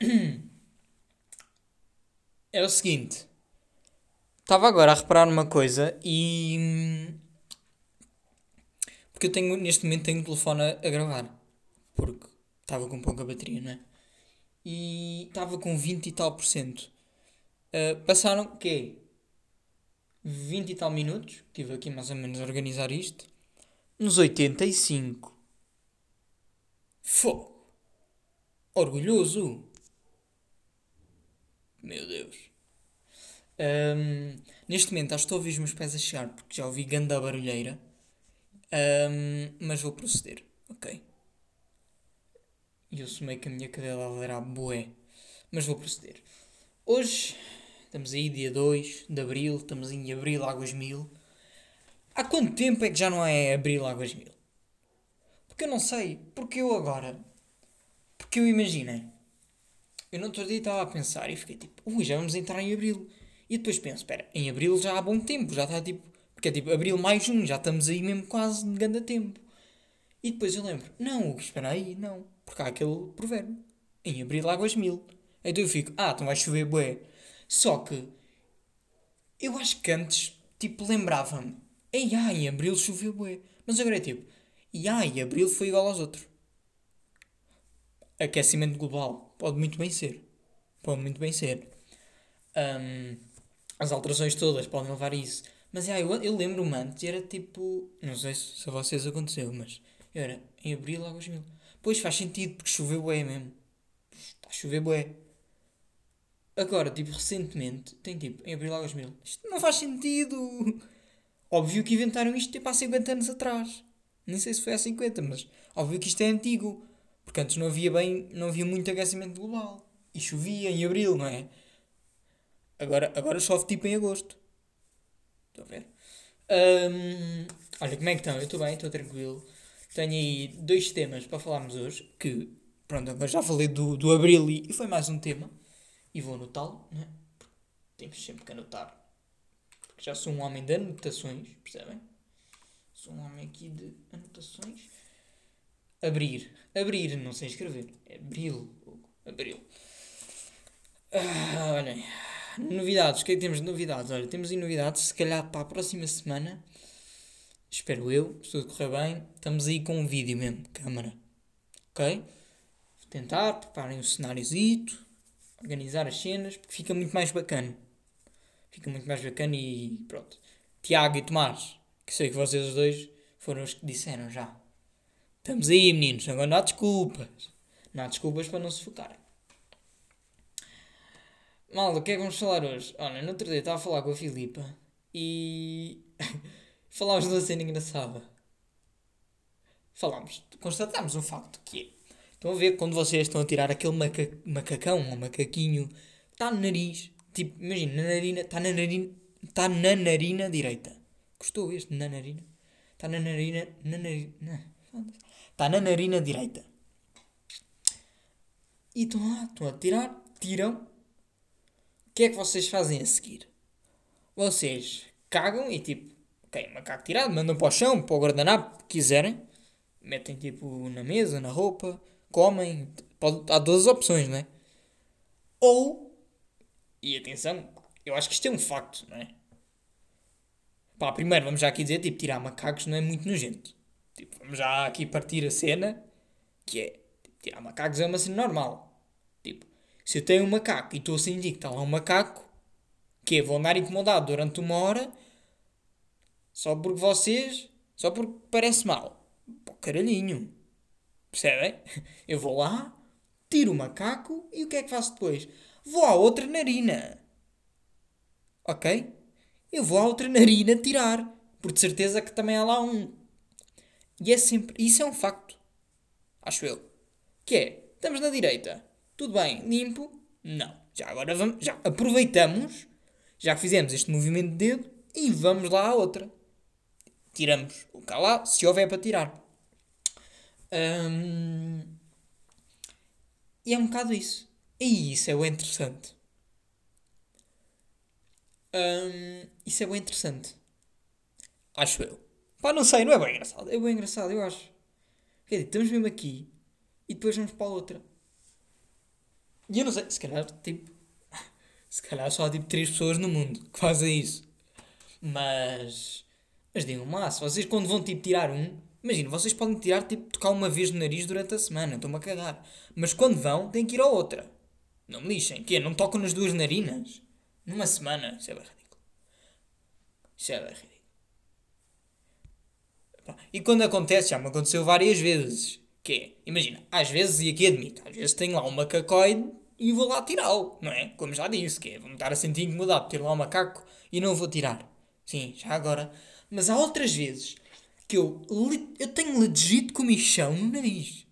É o seguinte. Estava agora a reparar numa coisa e. Porque eu tenho, neste momento, tenho o telefone a, a gravar. Porque estava com pouca bateria, não é? E estava com 20 e tal por cento. Ah, passaram, o quê? 20 e tal minutos. Estive aqui mais ou menos a organizar isto. Nos 85. Fogo. Orgulhoso. Meu Deus. Ahm, neste momento acho que estou a ouvir os meus pés a chegar porque já ouvi ganda barulheira. Ahm, mas vou proceder, ok? E eu assumei que a minha cadela era bué. Mas vou proceder. Hoje, estamos aí dia 2 de Abril, estamos em Abril Águas Mil. Há quanto tempo é que já não é Abril Águas Mil? Porque eu não sei. Porque eu agora... Porque eu imaginei. Eu no outro dia estava a pensar e fiquei tipo, ui, já vamos entrar em Abril. E depois penso, espera, em Abril já há bom tempo, já está tipo... Porque é tipo Abril mais um, já estamos aí mesmo quase de grande tempo. E depois eu lembro, não, espera aí, não. Porque há aquele provérbio. Em Abril águas mil. Então eu fico, ah, então vai chover bué. Só que, eu acho que antes, tipo, lembrava-me, ah, em Abril choveu bué. Mas agora é tipo, e em Abril foi igual aos outros. Aquecimento global. Pode muito bem ser. Pode muito bem ser. Ahm, as alterações todas podem levar a isso. Mas é, eu, eu lembro-me antes, era tipo. Não sei se, se a vocês aconteceu, mas era em abril, águas mil. Pois faz sentido, porque choveu bué mesmo. Está a chover bué. Agora, tipo, recentemente, tem tipo, em abril, águas mil. Isto não faz sentido. Óbvio que inventaram isto tipo há 50 anos atrás. Nem sei se foi há 50, mas óbvio que isto é antigo. Porque antes não havia bem, não havia muito aquecimento global. E chovia em abril, não é? Agora, agora chove tipo em agosto. Estão a ver? Hum, olha, como é que estão? Eu estou bem, estou tranquilo. Tenho aí dois temas para falarmos hoje. Que, pronto, agora já falei do, do abril e, e foi mais um tema. E vou anotá-lo, né? Porque temos sempre que anotar. Porque já sou um homem de anotações, percebem? Sou um homem aqui de anotações. Abrir. Abrir, não sei escrever. Abril. Abril. Ah, olhem. Novidades. O que é que temos de novidades? Olha, temos novidades. Se calhar para a próxima semana. Espero eu. Se tudo correr bem. Estamos aí com um vídeo mesmo. Câmara. Ok? Vou tentar. Preparem o cenáriozito. Organizar as cenas. Porque fica muito mais bacana. Fica muito mais bacana e pronto. Tiago e Tomás. Que sei que vocês dois foram os que disseram já. Estamos aí, meninos. Agora não há desculpas. Não há desculpas para não se focarem. Malda, o que é que vamos falar hoje? Olha, no outro dia estava a falar com a Filipa e falámos de uma cena engraçada. Falámos, constatámos um facto que é. Estão a ver quando vocês estão a tirar aquele maca macacão ou macaquinho, está no nariz. Tipo, imagina, na narina, está na narina, está na narina direita. Gostou este? Na narina? Está na narina, na narina, está na narina direita. E estão lá, estão a tirar, tiram. O que é que vocês fazem a seguir? Vocês cagam e tipo, ok, macaco tirado, mandam para o chão, para o guardanapo, quiserem. Metem tipo na mesa, na roupa, comem. Pode, há duas opções, não é? Ou, e atenção, eu acho que isto é um facto, não é? Pá, primeiro vamos já aqui dizer, tipo, tirar macacos não é muito nojento. Tipo, vamos já aqui partir a cena, que é, tipo, tirar macacos é uma cena normal. Tipo, se eu tenho um macaco e estou a sentir que está lá um macaco, que é, vou andar incomodado durante uma hora, só porque vocês, só porque parece mal. Pô, caralhinho. Percebem? Eu vou lá, tiro o macaco e o que é que faço depois? Vou à outra narina. Ok? Eu vou à outra narina tirar. Porque de certeza que também há lá um. E é sempre. Isso é um facto. Acho eu. Que é. Estamos na direita. Tudo bem. Limpo. Não. Já agora vamos, já aproveitamos, já fizemos este movimento de dedo, e vamos lá à outra. Tiramos o cá lá, se houver para tirar. Hum, e é um bocado isso. E isso é o interessante. Hum, isso é bem interessante. Acho eu. Pá, não sei, não é bem engraçado. É bem engraçado, eu acho. Quer dizer, estamos mesmo aqui e depois vamos para a outra. E eu não sei, se calhar, tipo. Se calhar só há tipo 3 pessoas no mundo que fazem isso. Mas. Mas digam-me lá, se vocês quando vão tipo tirar um. Imagina, vocês podem tirar tipo tocar uma vez no nariz durante a semana, estou-me a cagar. Mas quando vão, têm que ir a outra. Não me lixem. Que Não tocam nas duas narinas? Numa semana? Isso é bem ridículo. Isso é bem ridículo. E quando acontece, já me aconteceu várias vezes. Que é, imagina, às vezes, e aqui admito, às vezes tenho lá um macacoide e vou lá tirá-lo, não é? Como já disse, que é, vou-me estar a sentir incomodado por ter lá um macaco e não vou tirar. Sim, já agora. Mas há outras vezes que eu, eu tenho legit comichão no nariz.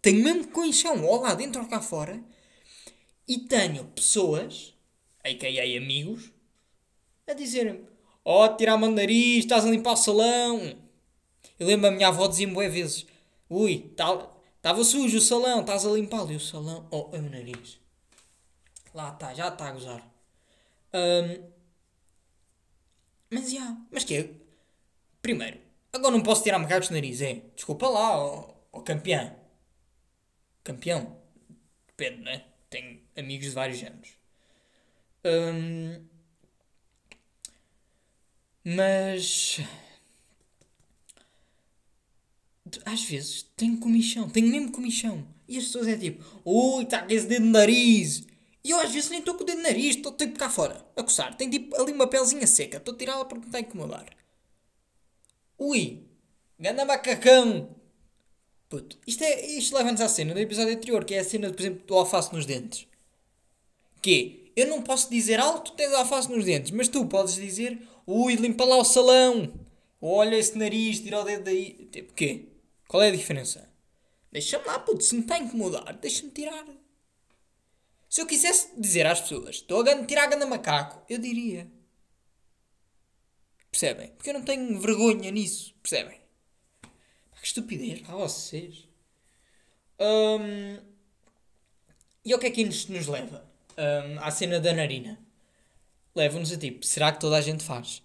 Tenho mesmo comichão, ou lá dentro ou cá fora. E tenho pessoas, a.k.a. amigos, a dizerem-me: Oh, tirar-me o nariz, estás a limpar o salão. Eu lembro a minha avó dizia-me vezes: Ui, estava tá, sujo o salão, estás a limpá-lo. E o salão, oh, é o nariz. Lá está, já está a gozar. Um, mas já, mas que é? Primeiro, agora não posso tirar macacos do nariz, é? Desculpa lá, ó, ó campeão. Campeão. Depende, né? Tenho amigos de vários géneros. Um, mas às vezes tenho comichão, tenho mesmo comichão. E as pessoas é tipo, ui, está com esse dedo no nariz. E eu às vezes nem estou com o dedo no nariz, estou tipo cá fora, a coçar. Tem tipo ali uma pelzinha seca, estou a tirá-la porque me está a incomodar. Ui, ganda macacão. Puto, isto, é, isto leva-nos à cena do episódio anterior, que é a cena, por exemplo, do alface nos dentes. Que eu não posso dizer alto, tens alface nos dentes, mas tu podes dizer, ui, limpa lá o salão. Olha esse nariz, tira o dedo daí. Tipo, quê? Qual é a diferença? Deixa-me lá, puto, se me está a incomodar, deixa-me tirar. Se eu quisesse dizer às pessoas, estou a tirar a ganda macaco, eu diria. Percebem? Porque eu não tenho vergonha nisso, percebem? Que estupidez para vocês. Um, e o que é que isto nos leva? Um, à cena da narina. Leva-nos a tipo, será que toda a gente faz?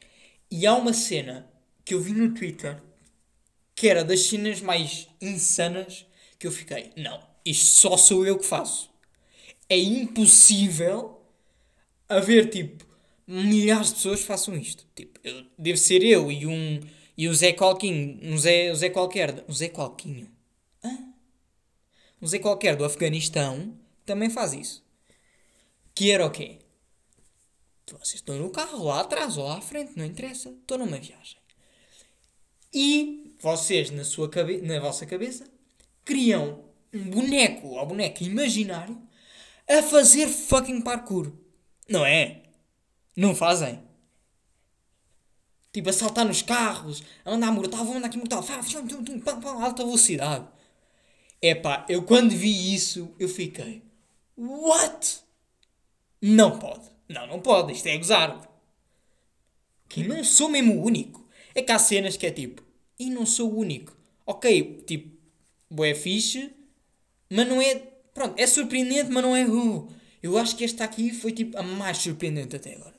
E há uma cena que eu vi no Twitter que era das cenas mais insanas que eu fiquei. Não, isto só sou eu que faço. É impossível haver tipo milhares de pessoas que façam isto. Tipo, eu, deve ser eu e um e o Zé Qualquinho, um Zé, o Zé qualquer, um Zé Qualquinho. Hã? Um Zé qualquer do Afeganistão também faz isso. Que era o quê? Vocês estão no carro lá atrás ou lá à frente, não interessa. Estou numa viagem. E vocês, na, sua cabe na vossa cabeça, criam um boneco ou boneca imaginário a fazer fucking parkour. Não é? Não fazem? Tipo, a saltar nos carros, a andar mortal, vou andar aqui mortal, alta velocidade. Epá, eu quando vi isso, eu fiquei, what? Não pode. Não, não pode, isto é gozar. Que não sou mesmo o único. É que há cenas que é tipo, e não sou o único. Ok, tipo, é fixe, mas não é. Pronto, é surpreendente, mas não é. Uh, eu acho que esta aqui foi tipo a mais surpreendente até agora.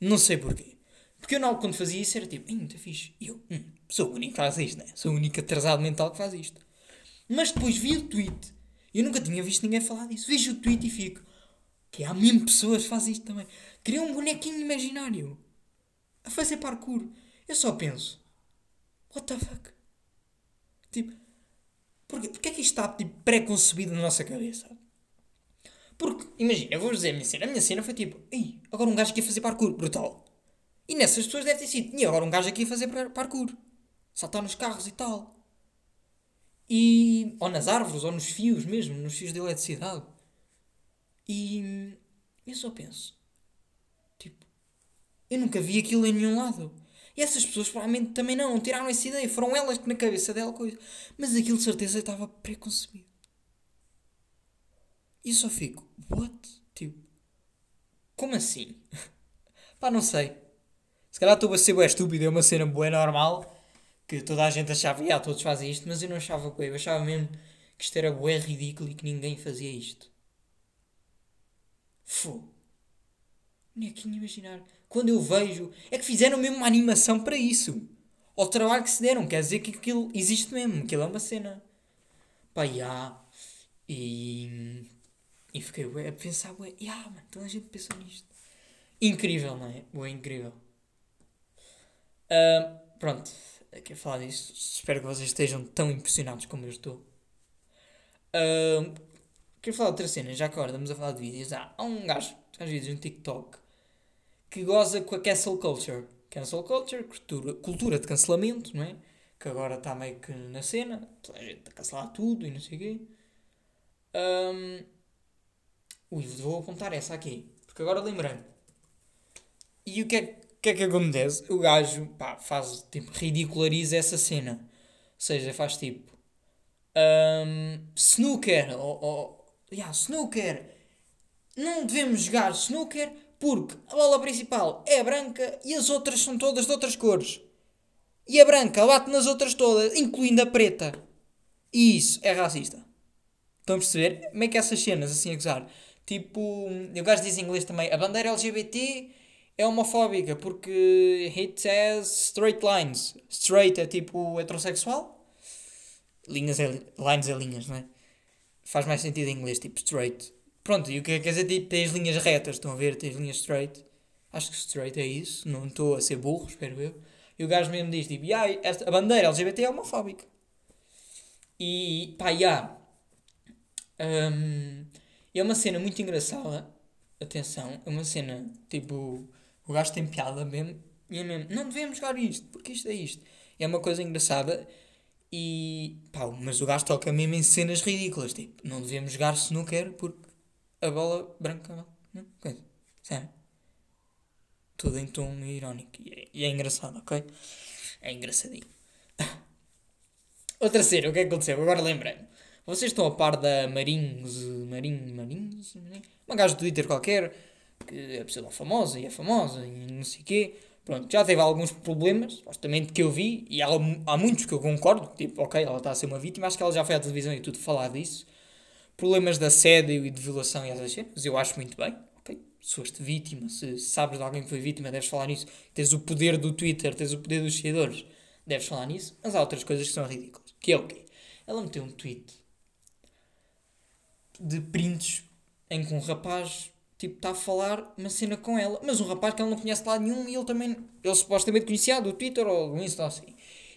Não sei porquê. Porque eu, não, quando fazia isso, era tipo, muito fixe. E eu, hum, sou o único que faz isto, né? Sou o único atrasado mental que faz isto. Mas depois vi o tweet. Eu nunca tinha visto ninguém falar disso. Vejo o tweet e fico, que há mesmo pessoas que fazem isto também. Criam um bonequinho imaginário a fazer parkour. Eu só penso, What the fuck? Tipo, porquê, porquê é que isto está tipo, pré-concebido na nossa cabeça? Porque, imagina, eu vou dizer a minha cena. A minha cena foi tipo, ei, agora um gajo aqui a fazer parkour, brutal. E nessas pessoas deve ter sido, e agora um gajo aqui a fazer parkour. Saltar nos carros e tal. E, ou nas árvores, ou nos fios mesmo, nos fios de eletricidade. E eu só penso, tipo, eu nunca vi aquilo em nenhum lado. E essas pessoas provavelmente também não, tiraram essa ideia. Foram elas que na cabeça dela coisa. Mas aquilo de certeza estava preconcebido. E só fico, what? Tipo, como assim? Pá, não sei. Se calhar estou a ser bué estúpido, é uma cena bué normal, que toda a gente achava, ah, todos fazem isto, mas eu não achava bué, eu achava mesmo que isto era bué ridículo e que ninguém fazia isto. Fogo. Nem aqui nem imaginar. Quando eu vejo, é que fizeram mesmo uma animação para isso. Ao trabalho que se deram, quer dizer que aquilo existe mesmo, aquilo é uma cena. Pá, já. E. E fiquei ué, a pensar, ué, ya, mano, toda a gente pensou nisto. Incrível, não é? Ué, incrível. Ah, pronto, quero falar disso. Espero que vocês estejam tão impressionados como eu estou. Ah, quero falar de outra cena, já que agora estamos a falar de vídeos. Há, há um gajo, faz vídeos no TikTok, que goza com a cancel culture. Cancel culture, cultura, cultura de cancelamento, não é? Que agora está meio que na cena, a gente a cancelar tudo e não sei o quê. Um, ui, vou apontar essa aqui, porque agora lembrei-me. E o que é, que é que acontece? O gajo pá, faz, tipo, ridiculariza essa cena. Ou seja, faz tipo um, snooker ou, ou yeah, snooker. Não devemos jogar snooker porque a bola principal é branca e as outras são todas de outras cores. E a branca bate nas outras todas, incluindo a preta. E isso é racista. Estão a perceber? Como é que essas cenas assim a gozar? Tipo, o gajo diz em inglês também: a bandeira LGBT é homofóbica porque it says straight lines. Straight é tipo heterossexual. Linhas é, lines é linhas, não é? Faz mais sentido em inglês, tipo straight. Pronto, e o que é quer dizer? Tipo, tens linhas retas, estão a ver? Tens linhas straight. Acho que straight é isso, não estou a ser burro, espero eu. E o gajo mesmo diz, tipo, yeah, esta, a bandeira LGBT é homofóbica. E, pá, yeah. Um, é uma cena muito engraçada. Atenção, é uma cena, tipo, o gajo tem piada mesmo. E é mesmo, não devemos jogar isto, porque isto é isto. É uma coisa engraçada. E, pá, mas o gajo toca mesmo em cenas ridículas. Tipo, não devemos jogar se não quer, porque a bola branca. Não, coisa. Sério. Tudo em tom irónico. E é, e é engraçado, ok? É engraçadinho. Outra cena, o que é que aconteceu? Agora lembrei-me. Vocês estão a par da Marinhos. Marinhos. Marinhos? Uma gaja do Twitter qualquer. Que é pessoa famosa e é famosa e não sei o quê. Pronto, já teve alguns problemas, supostamente que eu vi, e há, há muitos que eu concordo. Tipo, ok, ela está a ser uma vítima. Acho que ela já foi à televisão e tudo falar disso problemas de assédio e de violação e essas cenas, eu acho muito bem, ok? Se foste vítima, se sabes de alguém que foi vítima, deves falar nisso. Tens o poder do Twitter, tens o poder dos seguidores, deves falar nisso. Mas há outras coisas que são ridículas. Que é o quê? Ela meteu um tweet de prints em que um rapaz tipo está a falar uma cena com ela, mas um rapaz que ela não conhece lá nenhum e ele também, ele supostamente conhecia do Twitter ou do Insta assim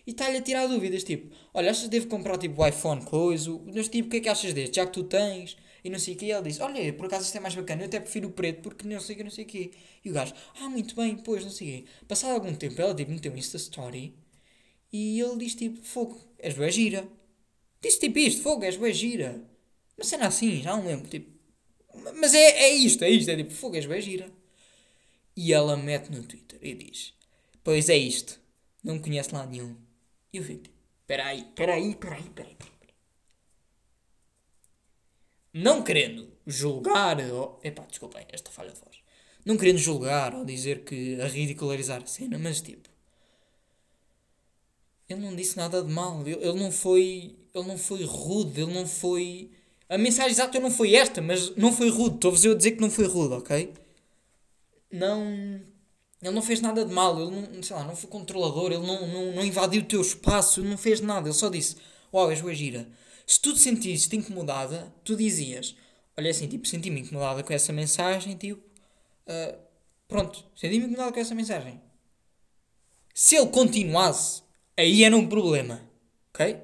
e está-lhe a tirar dúvidas, tipo, olha, achas que devo comprar tipo o iPhone coisa, mas tipo, o que é que achas deste, já que tu tens, e não sei o que, ele diz, olha, por acaso isto é mais bacana, eu até prefiro o preto, porque não sei o que, não sei o que, e o gajo, ah, muito bem, pois, não sei o que, passado algum tempo, ela tipo, meteu um Insta Story, e ele diz tipo, fogo, és boa gira, disse tipo isto, fogo, és boa gira, uma cena assim, já não lembro, tipo, mas é, é isto, é isto, é tipo, fogo, és boa gira, e ela mete no Twitter e diz, pois é isto, não conhece lá nenhum, e eu fico peraí, peraí, peraí, peraí, peraí. Não querendo julgar, ou... Epá, desculpem, esta falha de voz. Não querendo julgar ou dizer que a ridicularizar a cena, mas tipo... Ele não disse nada de mal. Ele, ele não foi... Ele não foi rude, ele não foi... A mensagem exata não foi esta, mas não foi rude. Estou-vos a dizer que não foi rude, ok? Não ele não fez nada de mal, ele não, sei lá, não foi controlador, ele não, não, não invadiu o teu espaço, não fez nada, ele só disse: Uau, és boa gira. Se tu te sentiste incomodada, tu dizias: Olha assim, tipo, senti-me incomodada com essa mensagem, tipo, uh, pronto, senti-me incomodada com essa mensagem. Se ele continuasse, aí era um problema, ok?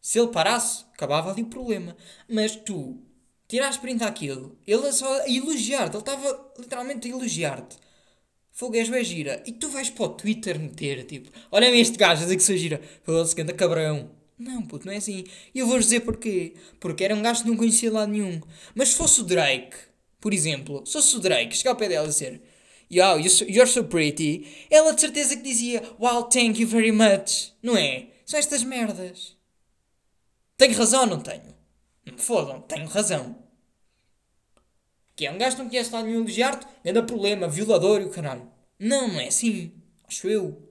Se ele parasse, acabava ali o problema. Mas tu tiraste print aquilo, ele é só a elogiar-te, ele estava literalmente a elogiar-te Fogo, és bem gira. E tu vais para o Twitter meter, tipo, olha-me este gajo a dizer que sou gira. Foda-se, que anda cabrão. Não, puto, não é assim. E eu vou dizer porquê. Porque era um gajo que não conhecia lá nenhum. Mas se fosse o Drake, por exemplo, se fosse o Drake, chegar ao pé dela e dizer Yo, you're so pretty, ela de certeza que dizia Wow, thank you very much. Não é? São estas merdas. Tenho razão ou não tenho? Não me fodam, tenho razão. Que é um gajo que não conhece lá nenhum elogiar-te, grande problema, violador e o caralho. Não, não é assim. Acho eu.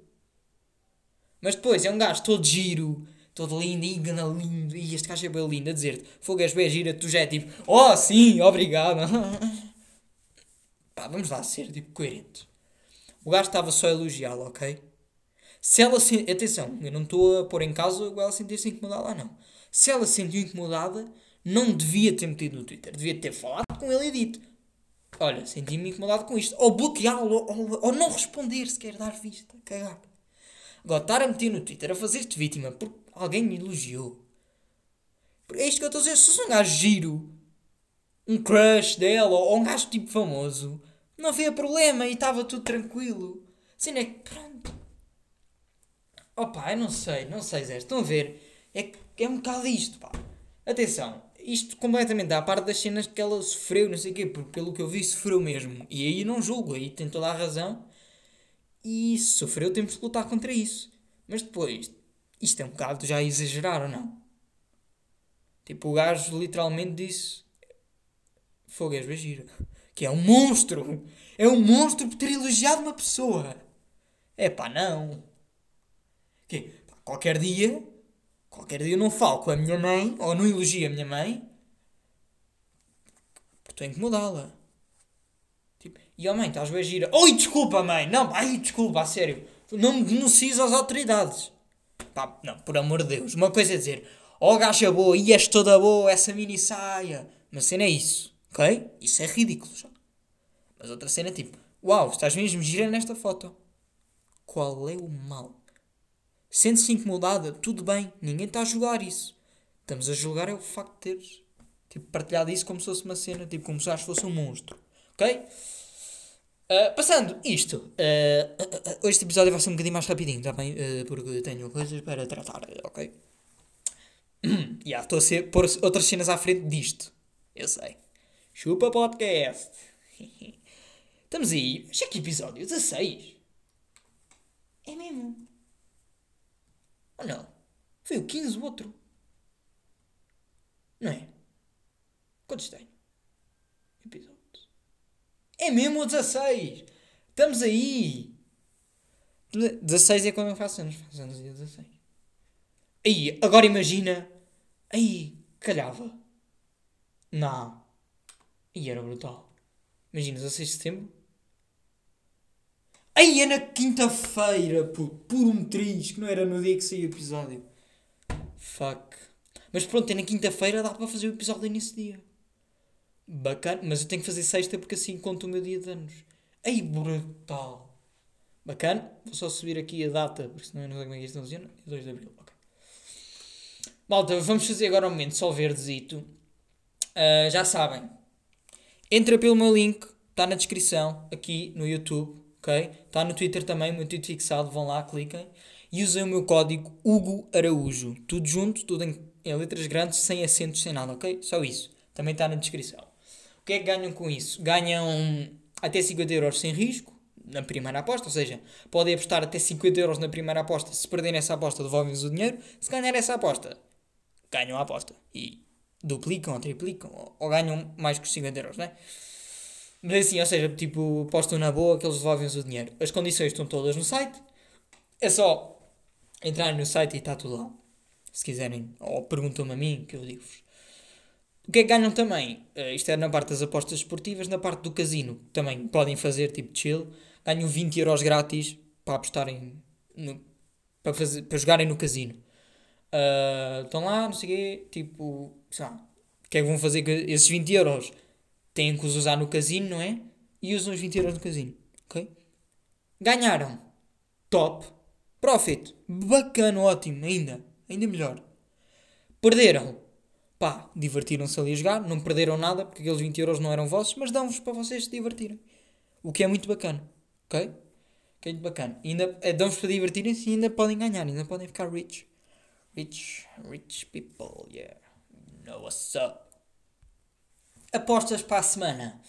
Mas depois é um gajo todo giro, todo lindo, e gana lindo, e este gajo é bem lindo a dizer-te, fogo és bem gira, tu já é tipo, oh sim, obrigado. Pá, vamos lá ser tipo coerentes. O gajo estava só a elogiá-la, ok? Se ela se... Atenção, eu não estou a pôr em causa ela sentir-se incomodada lá, não. Se ela se sentiu incomodada, não devia ter metido no Twitter. Devia ter falado com ele e dito: Olha, senti-me incomodado com isto. Ou bloqueá-lo, ou, ou, não responder se quer dar vista. Cagar. Agora, estar a meter no Twitter a fazer-te vítima porque alguém me elogiou. É isto que eu estou a dizer. Se um gajo giro, um crush dela, ou um gajo tipo famoso, não havia problema e estava tudo tranquilo. Assim é que, pronto. Opa, eu não sei, não sei, Zé. Estão a ver? É, é um bocado isto, pá. Atenção, isto completamente à parte das cenas que ela sofreu, não sei o quê, porque pelo que eu vi, sofreu mesmo. E aí não julgo, aí tem toda a razão. E se sofreu, temos de lutar contra isso. Mas depois, isto é um bocado já exagerar ou não? Tipo, o gajo literalmente disse: Fogo, és gira. Que é um monstro! É um monstro por ter elogiado uma pessoa! É pá, não! Que qualquer dia Qualquer dia eu não falo com a minha mãe, ou não elogio a minha mãe, porque estou a incomodá-la. Tipo, e a mãe, estás bem gira. Oi, desculpa, mãe! Não, ai, desculpa, a sério. Não me denuncies às autoridades. Pá, não, por amor de Deus. Uma coisa é dizer, oh gacha boa, e és toda boa, essa mini saia. Uma cena é isso, ok? Isso é ridículo já. Mas outra cena é tipo, uau, estás mesmo gira nesta foto. Qual é o mal? Sente-se incomodada, tudo bem, ninguém está a julgar isso. Estamos a julgar é o facto de teres tipo, partilhado isso como se fosse uma cena, tipo, como se fosse um monstro. Ok? Uh, passando isto, uh, uh, este episódio vai ser um bocadinho mais rapidinho, tá bem? porque tenho coisas para tratar, ok? Já, yeah, estou a ser, pôr outras cenas à frente disto. Eu sei. Chupa podcast. Estamos aí. Acho que episódio 16. É mesmo. Ou não? Foi o 15 o outro. Não é? Quantos tem? Episódios. É mesmo o 16! Estamos aí! 16 é quando eu faço anos. Faço anos dia 16. Aí, agora imagina. Aí, calhava. Não. E era brutal. Imagina, 16 de setembro. Aí é na quinta-feira, puto, por um triz, que não era no dia que saiu o episódio. Fuck. Mas pronto, é na quinta-feira, dá para fazer o episódio nesse dia. Bacana, mas eu tenho que fazer sexta porque assim conto o meu dia de anos. Aí, brutal. Bacana, vou só subir aqui a data, porque senão eu não sei como é que isto funciona. 2 de abril, ok. Malta, vamos fazer agora um momento só verdezito. Uh, já sabem. Entra pelo meu link, está na descrição, aqui no YouTube ok? Está no Twitter também, meu tweet fixado, vão lá, cliquem. E usem o meu código Hugo Araújo. Tudo junto, tudo em, em letras grandes, sem acentos, sem nada, ok? Só isso. Também está na descrição. O que é que ganham com isso? Ganham até 50 euros sem risco na primeira aposta, ou seja, podem apostar até 50 euros na primeira aposta. Se perderem essa aposta, devolvem-vos o dinheiro. Se ganharem essa aposta, ganham a aposta. E duplicam ou triplicam, ou, ou ganham mais que os 50 euros, não é? Mas assim, ou seja, tipo, postam na boa que eles devolvem o dinheiro. As condições estão todas no site. É só entrar no site e está tudo lá. Se quiserem. Ou perguntam-me a mim, que eu digo-vos. O que é que ganham também? Uh, isto é na parte das apostas esportivas, na parte do casino. Também podem fazer tipo chill. Ganham 20 euros grátis para apostarem. No, para, fazer, para jogarem no casino. Uh, estão lá, não sei o quê. Tipo, sei lá. O que é que vão fazer com esses 20 euros? Têm que os usar no casino, não é? E usam os 20 euros no casino. Ok? Ganharam. Top. Profit. Bacana, ótimo. Ainda. Ainda melhor. Perderam. Pá, divertiram-se ali a jogar. Não perderam nada porque aqueles 20 euros não eram vossos, mas dão-vos para vocês se divertirem. O que é muito bacana. Ok? Que é muito bacana. ainda é, dão-vos para divertirem-se e ainda podem ganhar. Ainda podem ficar rich. Rich, rich people, yeah. Know what's up apostas para a semana.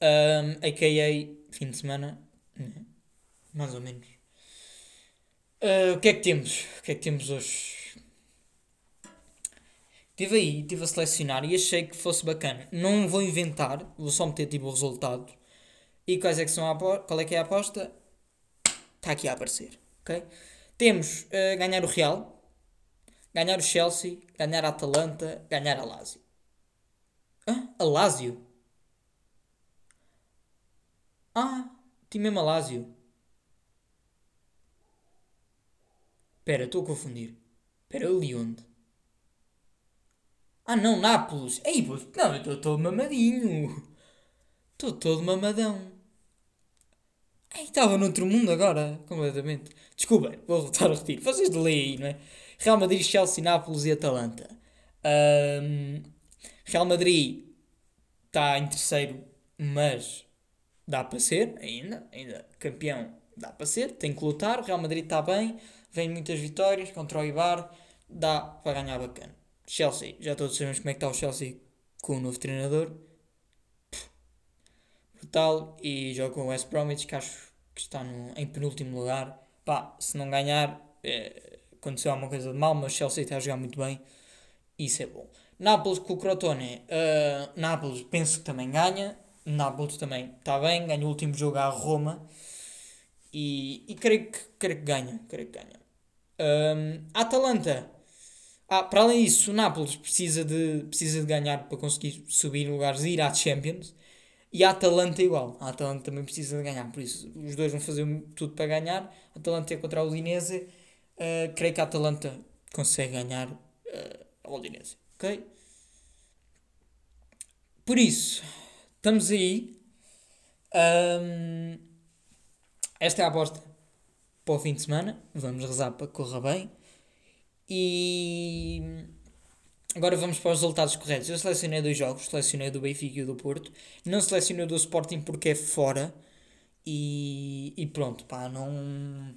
Um, a.k.a. fim de semana. Né? Mais ou menos. Uh, o que é que temos? O que é que temos hoje? Estive aí, estive a selecionar e achei que fosse bacana. Não vou inventar, vou só meter tipo o resultado. E quais é que são a? Qual é que é a aposta? Está aqui a aparecer, ok? Temos uh, ganhar o Real, ganhar o Chelsea, ganhar a Atalanta, ganhar a Lazio. Hã? A Lazio? Ah, tinha mesmo a Lazio. Espera, estou a confundir. Espera, eu li onde? Ah não, Nápoles. Ei, pô, não, eu estou todo mamadinho. Estou todo mamadão. Ai, estava noutro mundo agora, completamente. Desculpem, vou voltar a repetir. Vocês leem não é? Real Madrid, Chelsea, Nápoles e Atalanta. Um, Real Madrid está em terceiro, mas dá para ser, ainda, ainda campeão dá para ser, tem que lutar. Real Madrid está bem, vem muitas vitórias contra o Ibar, dá para ganhar bacana. Chelsea, já todos sabemos como é que está o Chelsea com o novo treinador. Brutal. E joga com o West Bromwich, que acho que está no, em penúltimo lugar. Pá, se não ganhar, é, aconteceu alguma coisa de mal, mas o Chelsea está a jogar muito bem. Isso é bom. Nápoles com o Crotone. Uh, Nápoles penso que também ganha. Nápoles também está bem. Ganha o último jogo à Roma. E, e creio, que, creio que ganha. Creio que ganha. Um, Atalanta ah, para além disso, o Nápoles precisa de, precisa de ganhar para conseguir subir lugares e ir à Champions. E a Atalanta igual. A Atalanta também precisa de ganhar. Por isso, os dois vão fazer tudo para ganhar. A Atalanta é contra a Udinese. Uh, creio que a Atalanta consegue ganhar uh, a Udinese. Ok? Por isso, estamos aí. Um, esta é a aposta para o fim de semana. Vamos rezar para que corra bem. E agora vamos para os resultados corretos. Eu selecionei dois jogos, selecionei do Benfica e do Porto. Não selecionei do Sporting porque é fora. E, e pronto, pá, não.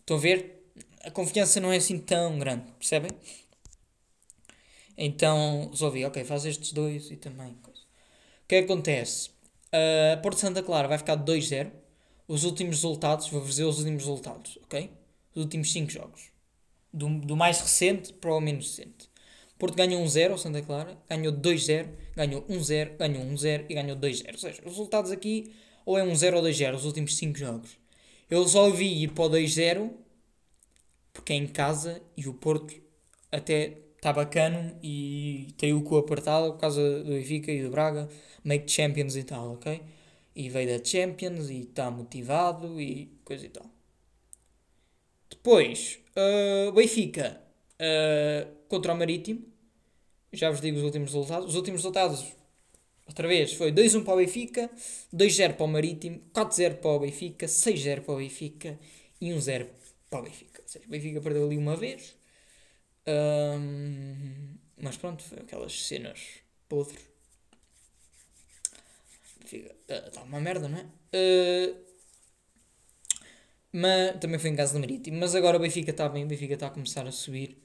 Estão a ver? A confiança não é assim tão grande, percebem? Então resolvi, ok, faz estes dois e também. O que é acontece? Uh, Porto Santa Clara vai ficar 2-0. Os últimos resultados, vou dizer os últimos resultados, ok? Os últimos 5 jogos do, do mais recente para o menos recente. Porto ganhou 1-0 ao Santa Clara, ganhou 2-0, ganhou 1-0, ganhou 1-0 e ganhou 2-0. Ou seja, os resultados aqui ou é 1-0 ou 2-0, os últimos 5 jogos. Eu só vi ir para o 2-0 porque é em casa e o Porto até está bacana e tem o cu apertado por causa do Benfica e do Braga, make Champions e tal, ok? E veio da Champions e está motivado e coisa e tal. Depois, Uh, Benfica uh, contra o Marítimo. Já vos digo os últimos resultados. Os últimos resultados, outra vez, foi 2-1 para o Benfica, 2-0 para o Marítimo, 4-0 para o Benfica, 6-0 para o Benfica e 1-0 para o Benfica. Ou seja, o Benfica perdeu ali uma vez. Um, mas pronto, foi aquelas cenas podres. Está uh, uma merda, não é? Uh, mas também foi em casa do Marítimo. Mas agora o Benfica está bem, o Benfica está a começar a subir.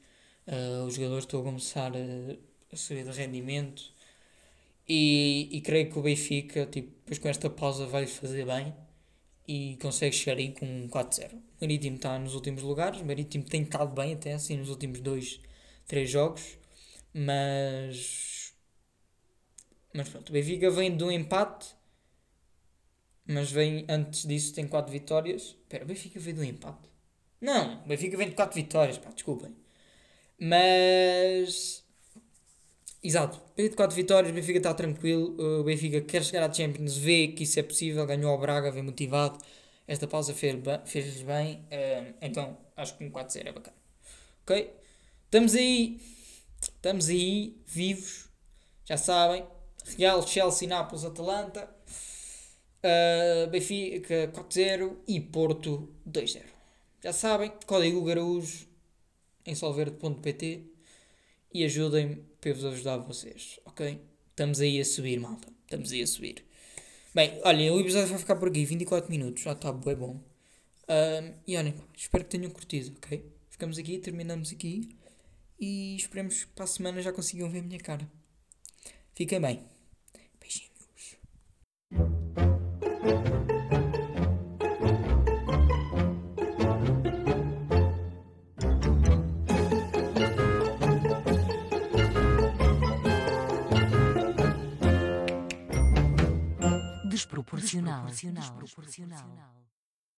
Uh, os jogadores estão a começar a, a subir de rendimento. E, e creio que o Benfica, tipo, depois com esta pausa, vai fazer bem e consegue chegar aí com um 4-0. O Marítimo está nos últimos lugares, Marítimo tem estado bem até assim nos últimos 2, 3 jogos, mas. Mas pronto, o Benfica vem de um empate mas vem antes disso, tem 4 vitórias. Espera, o Benfica veio do empate? Não, o Benfica vem de 4 vitórias, pá, desculpem. Mas. Exato, veio de 4 vitórias, o Benfica está tranquilo. O Benfica quer chegar à Champions, vê que isso é possível, ganhou ao Braga, vem motivado. Esta pausa fez-lhes bem, uh, então acho que um 4-0 é bacana. Ok? Estamos aí, estamos aí, vivos, já sabem. Real, Chelsea, Nápoles, Atalanta. Uh, Benfica 4-0 e Porto 2-0. Já sabem, código Garujo em solverde.pt e ajudem-me para vos ajudar vocês, ok? Estamos aí a subir, malta. Estamos aí a subir. Bem, olhem, o episódio vai ficar por aqui, 24 minutos, já está bem bom. Uh, e olhem, espero que tenham curtido, ok? Ficamos aqui, terminamos aqui e esperemos que para a semana já consigam ver a minha cara. Fiquem bem. Desproporcional. desproporcional.